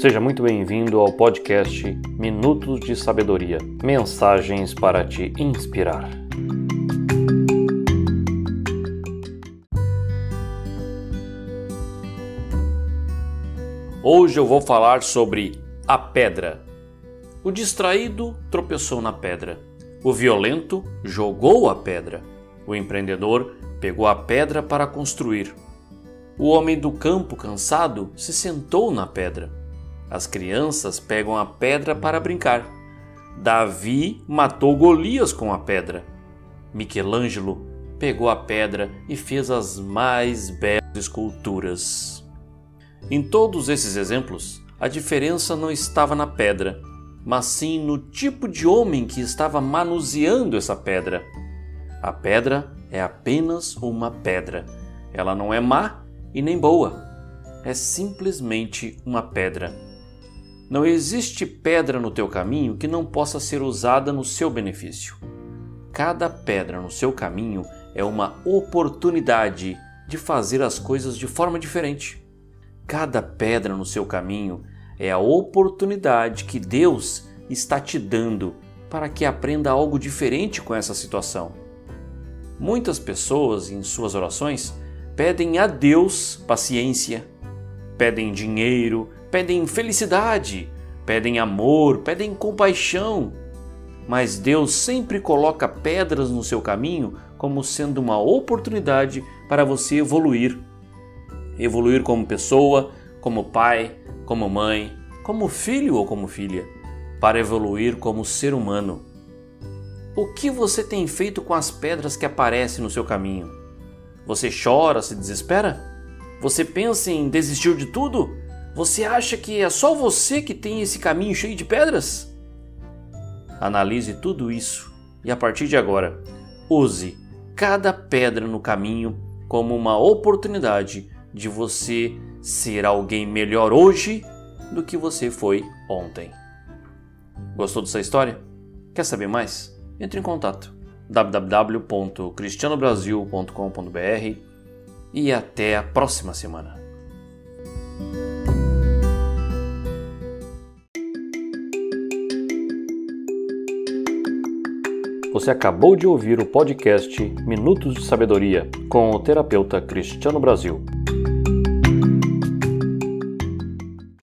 Seja muito bem-vindo ao podcast Minutos de Sabedoria mensagens para te inspirar. Hoje eu vou falar sobre a pedra. O distraído tropeçou na pedra. O violento jogou a pedra. O empreendedor pegou a pedra para construir. O homem do campo, cansado, se sentou na pedra. As crianças pegam a pedra para brincar. Davi matou Golias com a pedra. Michelangelo pegou a pedra e fez as mais belas esculturas. Em todos esses exemplos, a diferença não estava na pedra, mas sim no tipo de homem que estava manuseando essa pedra. A pedra é apenas uma pedra. Ela não é má e nem boa. É simplesmente uma pedra. Não existe pedra no teu caminho que não possa ser usada no seu benefício. Cada pedra no seu caminho é uma oportunidade de fazer as coisas de forma diferente. Cada pedra no seu caminho é a oportunidade que Deus está te dando para que aprenda algo diferente com essa situação. Muitas pessoas, em suas orações, pedem a Deus paciência, pedem dinheiro, pedem felicidade, pedem amor, pedem compaixão. Mas Deus sempre coloca pedras no seu caminho como sendo uma oportunidade para você evoluir. Evoluir como pessoa, como pai, como mãe, como filho ou como filha, para evoluir como ser humano. O que você tem feito com as pedras que aparecem no seu caminho? Você chora, se desespera? Você pensa em desistir de tudo? Você acha que é só você que tem esse caminho cheio de pedras? Analise tudo isso e a partir de agora, use cada pedra no caminho como uma oportunidade de você ser alguém melhor hoje do que você foi ontem. Gostou dessa história? Quer saber mais? Entre em contato www.cristianobrasil.com.br e até a próxima semana. Você acabou de ouvir o podcast Minutos de Sabedoria com o terapeuta Cristiano Brasil.